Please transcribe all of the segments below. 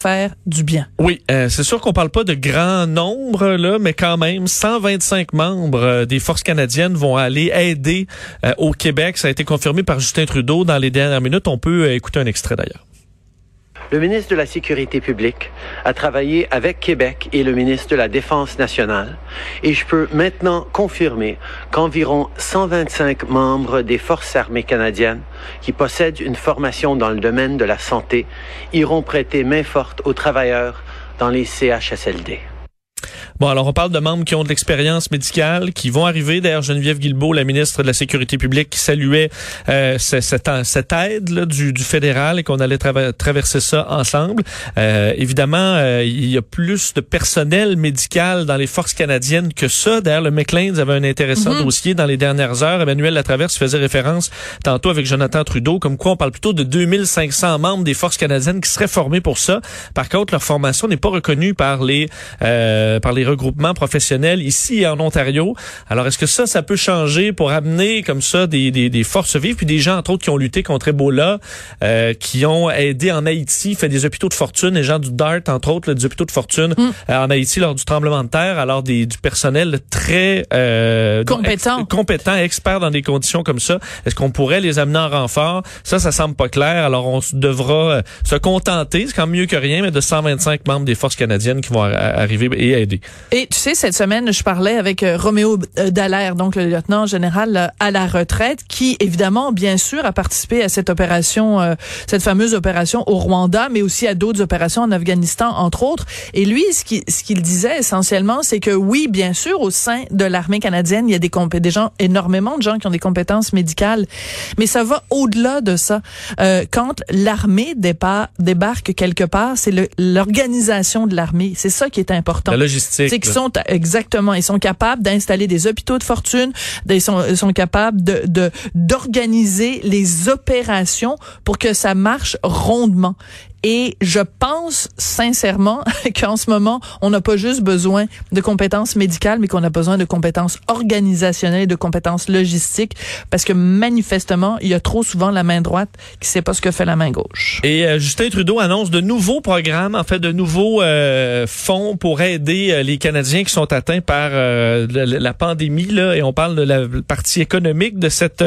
faire du bien. Oui, euh, c'est sûr qu'on parle pas de grand nombre là, mais quand même 125 membres euh, des forces canadiennes vont aller aider euh, au Québec. Ça a été confirmé par Justin Trudeau dans les dernières minutes. On peut écouter un extrait d'ailleurs. Le ministre de la Sécurité publique a travaillé avec Québec et le ministre de la Défense nationale et je peux maintenant confirmer qu'environ 125 membres des Forces armées canadiennes qui possèdent une formation dans le domaine de la santé iront prêter main forte aux travailleurs dans les CHSLD. Bon, alors on parle de membres qui ont de l'expérience médicale, qui vont arriver. D'ailleurs, Geneviève Guilbeault, la ministre de la Sécurité publique, qui saluait euh, cette, cette, aide là, du, du, fédéral et qu'on allait traverser ça ensemble. Euh, évidemment, euh, il y a plus de personnel médical dans les forces canadiennes que ça. D'ailleurs, le McLean avait un intéressant mm-hmm. dossier dans les dernières heures. Emmanuel Latraverse faisait référence tantôt avec Jonathan Trudeau, comme quoi on parle plutôt de 2500 membres des forces canadiennes qui seraient formés pour ça. Par contre, leur formation n'est pas reconnue par les euh, par les regroupement professionnel ici en Ontario. Alors, est-ce que ça, ça peut changer pour amener comme ça des, des, des forces vives, puis des gens, entre autres, qui ont lutté contre Ebola, euh, qui ont aidé en Haïti, fait des hôpitaux de fortune, les gens du DART, entre autres, des hôpitaux de fortune mm. euh, en Haïti lors du tremblement de terre, alors des, du personnel très euh, compétent, compétent, expert dans des conditions comme ça. Est-ce qu'on pourrait les amener en renfort? Ça, ça semble pas clair. Alors, on devra euh, se contenter, c'est quand même mieux que rien, mais de 125 membres des forces canadiennes qui vont arriver et aider. Et tu sais, cette semaine, je parlais avec euh, Roméo euh, Dallaire, donc le lieutenant général euh, à la retraite, qui évidemment, bien sûr, a participé à cette opération, cette fameuse opération au Rwanda, mais aussi à d'autres opérations en Afghanistan, entre autres. Et lui, ce qu'il ce disait essentiellement, c'est que oui, bien sûr, au sein de l'armée canadienne, il y a des, des gens, énormément de gens qui ont des compétences médicales, mais ça va au-delà de ça. Euh, quand l'armée débarque quelque part, c'est l'organisation de l'armée. C'est ça qui est important. La logistique qui sont exactement, ils sont capables d'installer des hôpitaux de fortune, ils sont, ils sont capables de d'organiser les opérations pour que ça marche rondement. Et je pense sincèrement qu'en ce moment, on n'a pas juste besoin de compétences médicales, mais qu'on a besoin de compétences organisationnelles, de compétences logistiques, parce que manifestement, il y a trop souvent la main droite qui sait pas ce que fait la main gauche. Et euh, Justin Trudeau annonce de nouveaux programmes, en fait, de nouveaux euh, fonds pour aider euh, les Canadiens qui sont atteints par la, pandémie. Là, et on parle de la partie économique de cette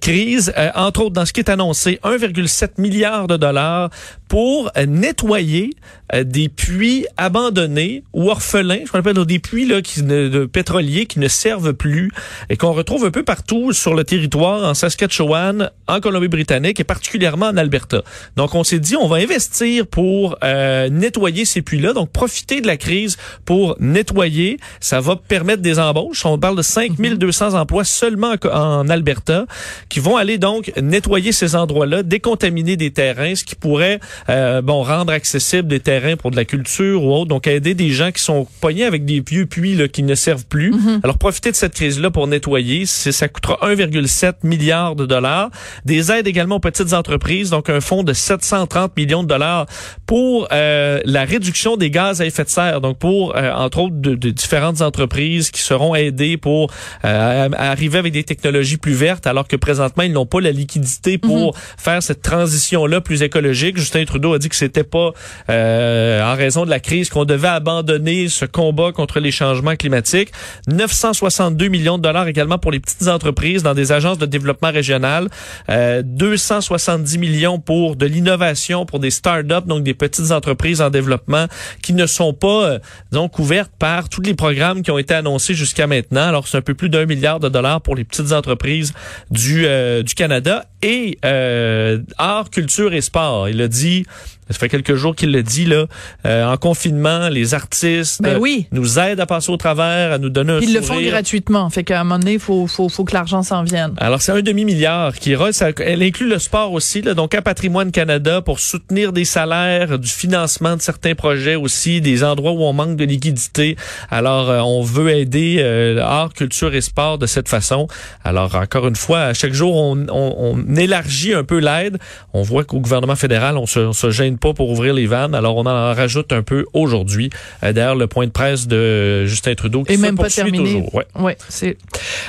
crise. entre autres, dans ce qui est annoncé, 1,7 milliard de dollars pour nettoyer euh, des puits abandonnés ou orphelins, je appelle des puits là, qui ne, de pétroliers qui ne servent plus et qu'on retrouve un peu partout sur le territoire, en Saskatchewan, en Colombie-Britannique et particulièrement en Alberta. Donc on s'est dit, on va investir pour euh, nettoyer ces puits-là, donc profiter de la crise pour nettoyer. Ça va permettre des embauches. On parle de 5200 emplois seulement en Alberta qui vont aller donc nettoyer ces endroits-là, décontaminer des terrains, ce qui pourrait euh, bon rendre accessible des terrains pour de la culture ou autre. Donc, aider des gens qui sont poignés avec des vieux puits là, qui ne servent plus. Mhm. Alors, profiter de cette crise-là pour nettoyer. Ça coûtera 1,7 milliard de dollars. Des aides également aux petites entreprises. Donc, un fonds de 730 millions de dollars pour euh, la réduction des gaz à effet de serre. Donc, pour, euh, entre autres, de, différentes entreprises qui seront aidées pour euh, arriver avec des technologies plus vertes, alors que présentement, ils n'ont pas la liquidité pour mhm. faire cette transition-là plus écologique. Justin Trudeau a dit que c'était pas euh, en raison de la crise qu'on devait abandonner ce combat contre les changements climatiques. 962 millions de dollars également pour les petites entreprises dans des agences de développement régional. Euh, 270 millions pour de l'innovation pour des start-up, donc des petites entreprises en développement qui ne sont pas euh, donc couvertes par tous les programmes qui ont été annoncés jusqu'à maintenant. Alors c'est un peu plus d'un milliard de dollars pour les petites entreprises du euh, du Canada et euh, art, culture et sport. Il a dit ça fait quelques jours qu'il le dit là. Euh, en confinement, les artistes ben oui. nous aident à passer au travers, à nous donner un Ils le font gratuitement. Fait qu'à un moment donné, il faut, faut, faut que l'argent s'en vienne. Alors, c'est un demi-milliard qui ça, elle inclut le sport aussi, là, donc à Patrimoine Canada pour soutenir des salaires, du financement de certains projets aussi, des endroits où on manque de liquidité. Alors, euh, on veut aider euh, art, culture et sport de cette façon. Alors, encore une fois, à chaque jour, on, on, on élargit un peu l'aide. On voit qu'au gouvernement fédéral, on se, on se gêne pas pour ouvrir les vannes. Alors, on en rajoute un peu aujourd'hui. Euh, D'ailleurs, le point de presse de Justin Trudeau qui Et se même pas poursuit terminé. toujours. Ouais. Ouais, c'est.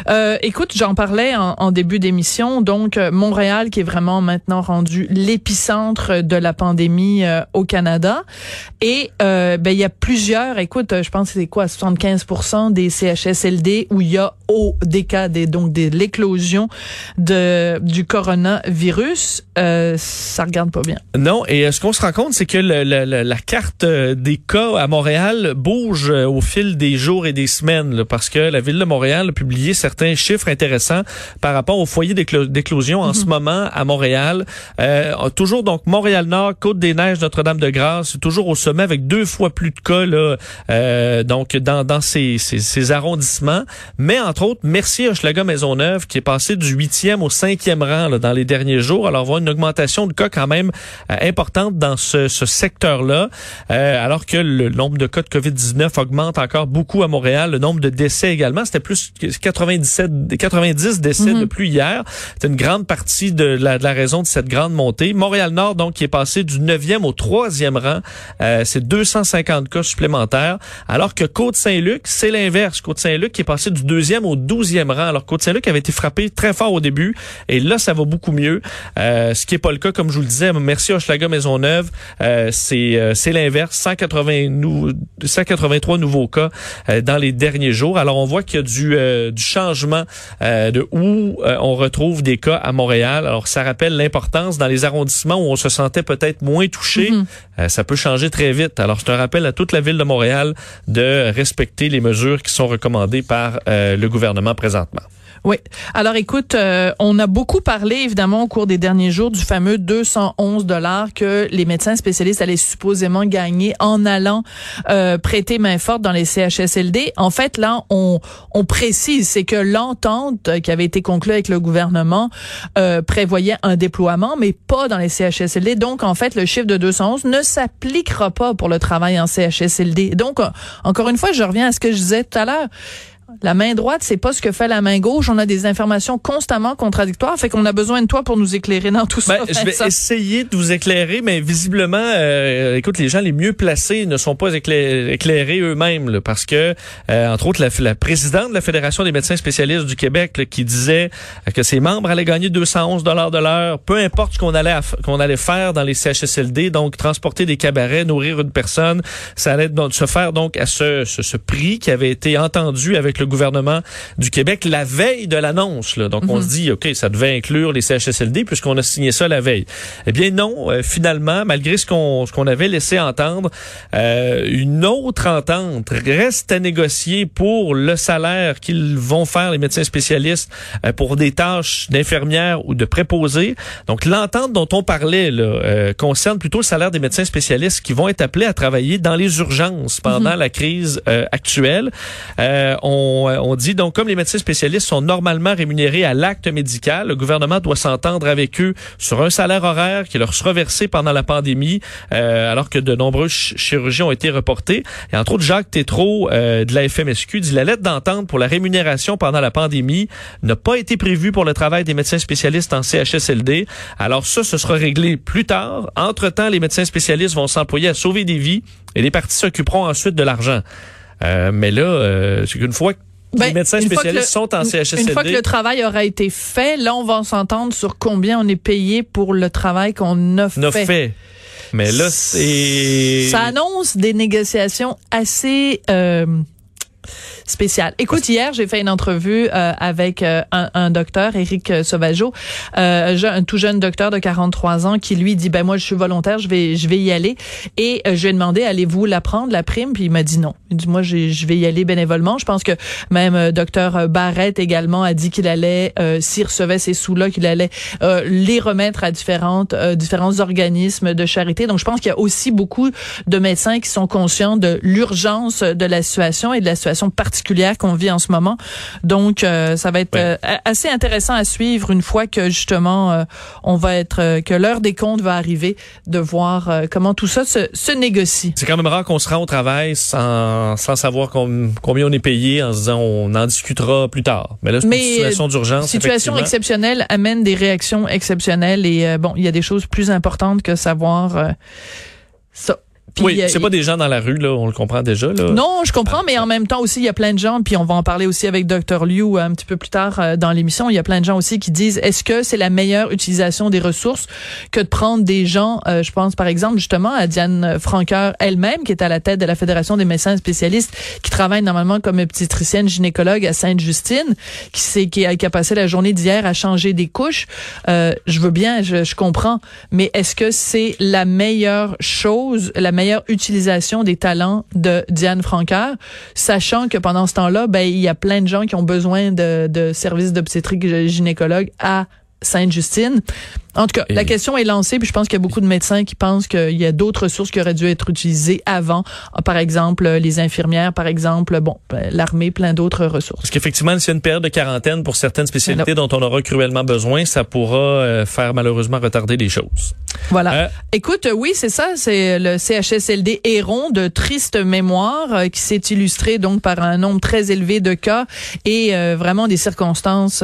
Euh, écoute, j'en parlais en, en début d'émission. Donc, euh, Montréal qui est vraiment maintenant rendu l'épicentre de la pandémie euh, au Canada. Et euh, ben il y a plusieurs. Écoute, je pense que c'est quoi, 75% des CHSLD où il y a au des cas des donc de l'éclosion de du coronavirus coronavirus. Euh, ça regarde pas bien. Non, et euh, ce qu'on se rend compte, c'est que le- le- le- la carte euh, des cas à Montréal bouge euh, au fil des jours et des semaines, là, parce que la ville de Montréal a publié certains chiffres intéressants par rapport au foyer d'éclo- d'éclosion en ce moment à Montréal. Euh, toujours donc Montréal-Nord, Côte-des-Neiges, Notre-Dame-de-Grâce, toujours au sommet avec deux fois plus de cas là, euh, donc dans, dans ces, ces, ces arrondissements. Mais entre autres, merci Hochelaga Maisonneuve qui est passé du huitième au cinquième rang là, dans les derniers jours. Alors, une augmentation de cas quand même euh, importante dans ce, ce secteur-là, euh, alors que le nombre de cas de COVID-19 augmente encore beaucoup à Montréal. Le nombre de décès également, c'était plus que 97, 90 décès de plus hier. C'est une grande partie de la, de la raison de cette grande montée. Montréal-Nord, donc, qui est passé du 9e au 3e rang, euh, c'est 250 cas supplémentaires, alors que Côte-Saint-Luc, c'est l'inverse. Côte-Saint-Luc qui est passé du 2e au 12e rang, alors Côte-Saint-Luc avait été frappé très fort au début, et là, ça va beaucoup mieux. Euh, ce qui est pas le cas, comme je vous le disais, merci Hochelaga Maisonneuve, euh, c'est euh, c'est l'inverse, 180 nou 183 nouveaux cas euh, dans les derniers jours. Alors on voit qu'il y a du, euh, du changement euh, de où euh, on retrouve des cas à Montréal. Alors ça rappelle l'importance dans les arrondissements où on se sentait peut-être moins touché. Euh, ça peut changer très vite. Alors c'est un rappel à toute la ville de Montréal de respecter les mesures qui sont recommandées par euh, le gouvernement présentement. Oui. Alors écoute, euh, on a beaucoup parlé évidemment au cours des derniers jours du fameux 211 dollars que les médecins spécialistes allaient supposément gagner en allant euh, prêter main forte dans les CHSLD. En fait, là, on, on précise, c'est que l'entente qui avait été conclue avec le gouvernement euh, prévoyait un déploiement, mais pas dans les CHSLD. Donc, en fait, le chiffre de 211 ne s'appliquera pas pour le travail en CHSLD. Donc, euh, encore une fois, je reviens à ce que je disais tout à l'heure. La main droite, c'est pas ce que fait la main gauche. On a des informations constamment contradictoires. Fait qu'on a besoin de toi pour nous éclairer dans tout ça. Ben, je vais essayer de vous éclairer, mais visiblement, euh, écoute, les gens les mieux placés ne sont pas éclair- éclairés eux-mêmes, parce que, euh, entre autres, la, la présidente de la Fédération des médecins spécialistes du Québec, là, qui disait que ses membres allaient gagner 211 dollars de l'heure, peu importe ce qu'on allait qu'on allait faire dans les CHSLD, donc transporter des cabarets, nourrir une personne, ça allait donc se faire donc à ce, ce, ce prix qui avait été entendu avec le gouvernement du Québec la veille de l'annonce. Donc on se dit, ok, ça devait inclure les CHSLD puisqu'on a signé ça la veille. Eh bien non, euh, finalement, malgré ce qu'on ce qu'on avait laissé entendre, euh, une autre entente reste à négocier pour le salaire qu'ils vont faire les médecins spécialistes euh, pour des tâches d'infirmière ou de préposés. Donc l'entente dont on parlait là, euh, concerne plutôt le salaire des médecins spécialistes qui vont être appelés à travailler dans les urgences pendant la crise euh, actuelle. Euh, on, euh, on dit donc comme les médecins spécialistes sont normalement rémunérés à l'acte médical, le gouvernement doit s'entendre avec eux sur un salaire horaire qui leur sera versé pendant la pandémie, euh, alors que de nombreux ch- chirurgiens ont été reportés. Et entre autres, Jacques Tétrault euh, de la FMSQ dit la lettre d'entente pour la rémunération pendant la pandémie n'a pas été prévue pour le travail des médecins spécialistes en CHSLD. Alors ça, ce sera réglé plus tard. Entre-temps, les médecins spécialistes vont s'employer à sauver des vies et les partis s'occuperont ensuite de l'argent. Euh, mais là, euh, c'est qu'une fois que Ben, les médecins fois que spécialistes le- sont en CHSLD. Une fois que le travail aura été fait, là, on va s'entendre sur combien on est payé pour le travail qu'on a fait. fait. Mais là, c'est... Ça annonce des négociations assez euh, spéciales. Écoute, hier, j'ai fait une entrevue euh, avec euh, un, un docteur, Éric Sauvageau, euh, un tout jeune docteur de 43 ans qui lui dit ben moi je suis volontaire, je vais je vais y aller et euh, je lui ai demandé allez-vous la prendre la prime? Puis il m'a dit non. Il dit moi je vais y aller bénévolement. Je pense que même euh, docteur Barrett également a dit qu'il allait euh, s'il recevait ces sous-là qu'il allait euh, les remettre à différentes euh, différents organismes de charité. Donc je pense qu'il y a aussi beaucoup de médecins qui sont conscients de l'urgence de la situation et de la situation particulière particulière qu'on vit en ce moment. Donc, ça va être assez intéressant à suivre une fois que justement on va être que l'heure des comptes va arriver, de voir comment tout ça se, se négocie. C'est quand même rare qu'on se rend au travail sans, sans savoir combien on est payé en se disant on en discutera plus tard. Mais là, c'est une situation d'urgence. Situation exceptionnelle amène des réactions exceptionnelles et bon, il y a des choses plus importantes que savoir ça oui, c'est pas des gens dans la rue, là, on le comprend déjà. Là. Non, je comprends, mais en même temps aussi, il y a plein de gens, puis on va en parler aussi avec Dr. Liu euh, un petit peu plus tard euh, dans l'émission, il y a plein de gens aussi qui disent, est-ce que c'est la meilleure utilisation des ressources que de prendre des gens, euh, je pense par exemple justement à Diane Franqueur elle-même, qui est à la tête de la Fédération des médecins spécialistes, qui travaille normalement comme obstétricienne gynécologue à Sainte-Justine, qui, sait, qui, a, qui a passé la journée d'hier à changer des couches. je veux bien, je, je comprends, mais est-ce que c'est la meilleure chose, la meilleure meilleure utilisation des talents de Diane Francaire, sachant que pendant ce temps-là, ben il y a plein de gens qui ont besoin de, de services d'obstétrique gynécologue à Sainte-Justine. En tout cas, la question est lancée, puis je pense qu'il y a beaucoup de médecins qui pensent qu'il y a d'autres ressources qui auraient dû être utilisées avant. Ah, par exemple, les infirmières, par exemple, bon, ben, l'armée, plein d'autres ressources. Parce qu'effectivement, c'est une période de quarantaine pour certaines spécialités dont on aura cruellement besoin, ça pourra euh, faire malheureusement retarder les choses. Voilà. Euh, Écoute, oui, c'est ça, c'est le CHSLD Héron de triste mémoire euh, qui s'est illustré donc par un nombre très élevé de cas et vraiment des circonstances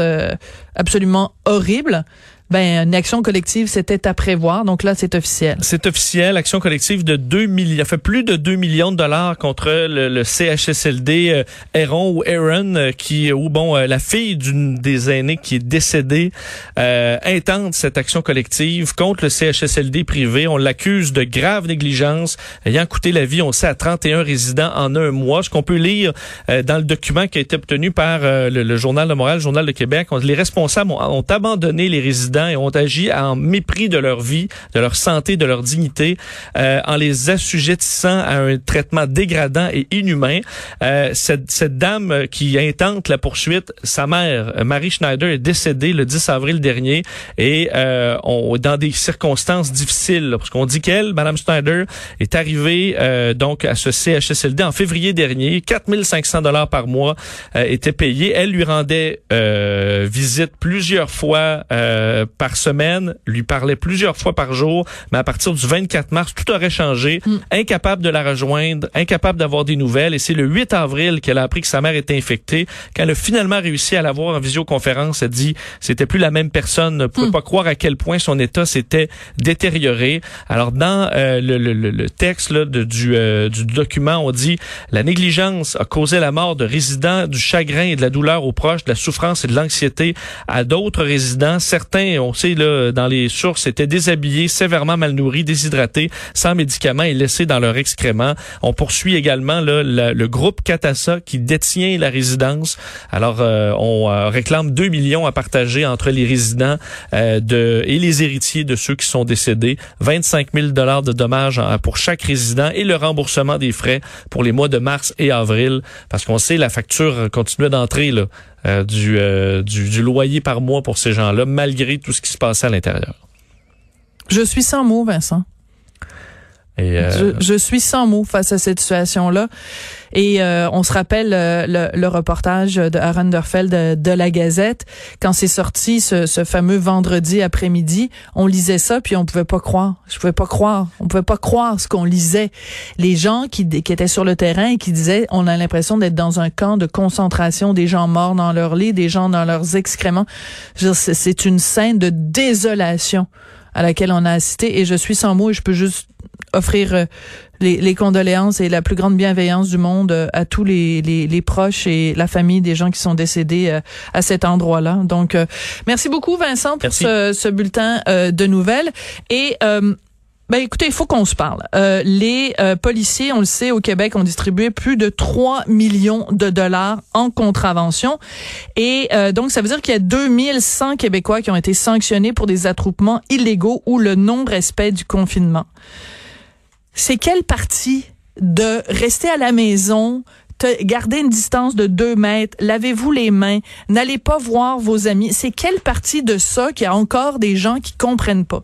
absolument horribles ben une action collective c'était à prévoir. Donc là, c'est officiel. C'est officiel. Action collective de 2 millions, fait plus de 2 millions de dollars contre le, CHSLD euh, Aaron ou Aaron euh, qui ou bon euh, la fille d'une des aînés qui est décédée euh, intente cette action collective contre le CHSLD privé. On l'accuse de grave négligence ayant coûté la vie, on sait, à 31 résidents en un mois. Ce qu'on peut lire dans le document qui a été obtenu par le, Journal de Montréal, le Journal de Québec, les responsables ont abandonné les résidents et ont agi en mépris de leur vie, de leur santé, de leur dignité, euh, en les assujettissant à un traitement dégradant et inhumain. Euh, cette, cette dame qui intente la poursuite, sa mère, Marie Schneider, est décédée le 10 avril dernier et euh, on, dans des circonstances difficiles, parce qu'on dit qu'elle, Madame Schneider, est arrivée euh, donc à ce CHSLD en février dernier, 4500 dollars par mois euh, étaient payés. Elle lui rendait euh, visite plusieurs fois euh, par semaine, lui parlait plusieurs fois par jour, mais à partir du 24 mars, tout aurait changé. Mm. Incapable de la rejoindre, incapable d'avoir des nouvelles. Et c'est le 8 avril qu'elle a appris que sa mère était infectée. Quand elle a finalement réussi à la voir en visioconférence, elle dit c'était plus la même personne. Ne pouvait mm. pas croire à quel point son état s'était détérioré. Alors dans euh, le, le, le, texte là, de, du, euh, du document, on dit la négligence a causé la mort de résidents, du chagrin et de la douleur aux proches, de la souffrance et de l'anxiété à d'autres résidents. Certains on sait là, dans les sources, étaient déshabillés, sévèrement mal nourris, déshydratés, sans médicaments et laissés dans leur excrément. On poursuit également le groupe Catassa qui détient la résidence. Alors, euh, on euh, réclame 2 millions à partager entre les résidents euh, de, et les héritiers de ceux qui sont décédés. 25 000 dollars de dommages pour chaque résident et le remboursement des frais pour les mois de mars et avril. Parce qu'on sait, la facture continuait d'entrer là, euh, euh, du, du, loyer par mois pour ces gens-là, malgré tout ce qui se passait à l'intérieur. Je suis sans mots, Vincent. Euh, je, suis sans mots face à cette situation-là. Et euh, on se rappelle euh, le, reportage de Aaron Derfeld de, la Gazette quand c'est sorti ce, fameux vendredi après-midi. On lisait ça puis on pouvait pas croire. Je pouvais pas croire. On pouvait pas croire ce qu'on lisait. Les gens qui, qui étaient sur le terrain et qui disaient on a l'impression d'être dans un camp de concentration, des gens morts dans leur lit, des gens dans leurs excréments. C'est une scène de désolation à laquelle on a assisté et je suis sans mots et je peux juste offrir euh, les, condoléances et la plus grande bienveillance du monde euh, à tous les, les, proches et la famille des gens qui sont décédés euh, à cet endroit-là. Donc, merci beaucoup Vincent pour ce, ce, bulletin de nouvelles. Et ben écoutez, il faut qu'on se parle. Euh, les euh, policiers, on le sait, au Québec, ont distribué plus de 3 millions de dollars en contravention. Et euh, donc, ça veut dire qu'il y a 2100 Québécois qui ont été sanctionnés pour des attroupements illégaux ou le non-respect du confinement. C'est quelle partie de rester à la maison, garder une distance de deux mètres, lavez-vous les mains, n'allez pas voir vos amis. C'est quelle partie de ça qu'il y a encore des gens qui comprennent pas?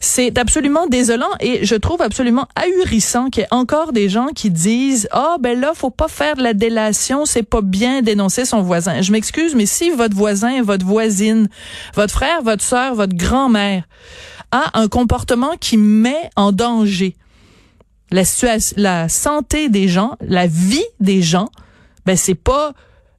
C'est absolument désolant et je trouve absolument ahurissant qu'il y ait encore des gens qui disent ah oh, ben là faut pas faire de la délation, c'est pas bien dénoncer son voisin. Je m'excuse mais si votre voisin, votre voisine, votre frère, votre sœur, votre grand-mère a un comportement qui met en danger la santé des gens, la vie des gens, ben c'est pas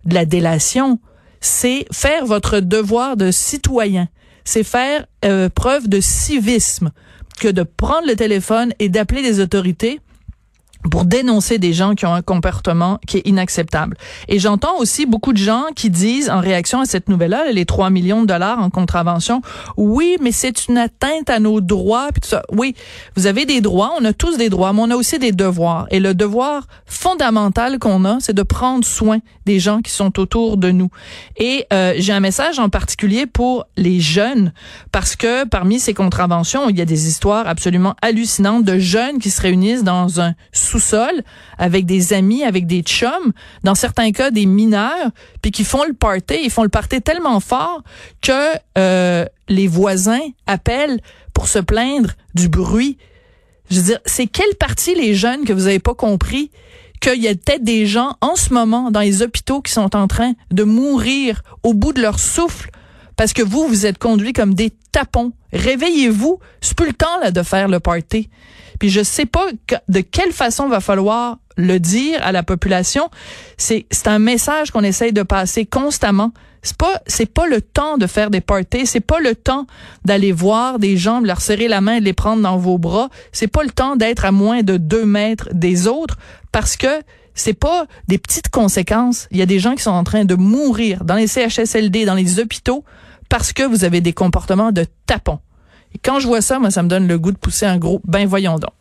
de la délation, c'est faire votre devoir de citoyen. C'est faire euh, preuve de civisme que de prendre le téléphone et d'appeler les autorités pour dénoncer des gens qui ont un comportement qui est inacceptable. Et j'entends aussi beaucoup de gens qui disent en réaction à cette nouvelle-là, les 3 millions de dollars en contravention, oui, mais c'est une atteinte à nos droits. Puis tout ça. Oui, vous avez des droits, on a tous des droits, mais on a aussi des devoirs. Et le devoir fondamental qu'on a, c'est de prendre soin des gens qui sont autour de nous. Et euh, j'ai un message en particulier pour les jeunes, parce que parmi ces contraventions, il y a des histoires absolument hallucinantes de jeunes qui se réunissent dans un sous-sol avec des amis, avec des chums, dans certains cas des mineurs, puis qui font le party, ils font le party tellement fort que euh, les voisins appellent pour se plaindre du bruit. Je veux dire, c'est quelle partie les jeunes que vous avez pas compris qu'il y a peut-être des gens en ce moment dans les hôpitaux qui sont en train de mourir au bout de leur souffle parce que vous, vous êtes conduits comme des tapons. Réveillez-vous. C'est plus le temps là, de faire le party. Puis je sais pas de quelle façon va falloir le dire à la population. C'est c'est un message qu'on essaye de passer constamment. C'est pas c'est pas le temps de faire des parties, c'est pas le temps d'aller voir des gens, de leur serrer la main et de les prendre dans vos bras. C'est pas le temps d'être à moins de deux mètres des autres parce que c'est pas des petites conséquences. Il y a des gens qui sont en train de mourir dans les CHSLD, dans les hôpitaux parce que vous avez des comportements de tapons. Quand je vois ça, moi, ça me donne le goût de pousser un gros, ben voyons donc.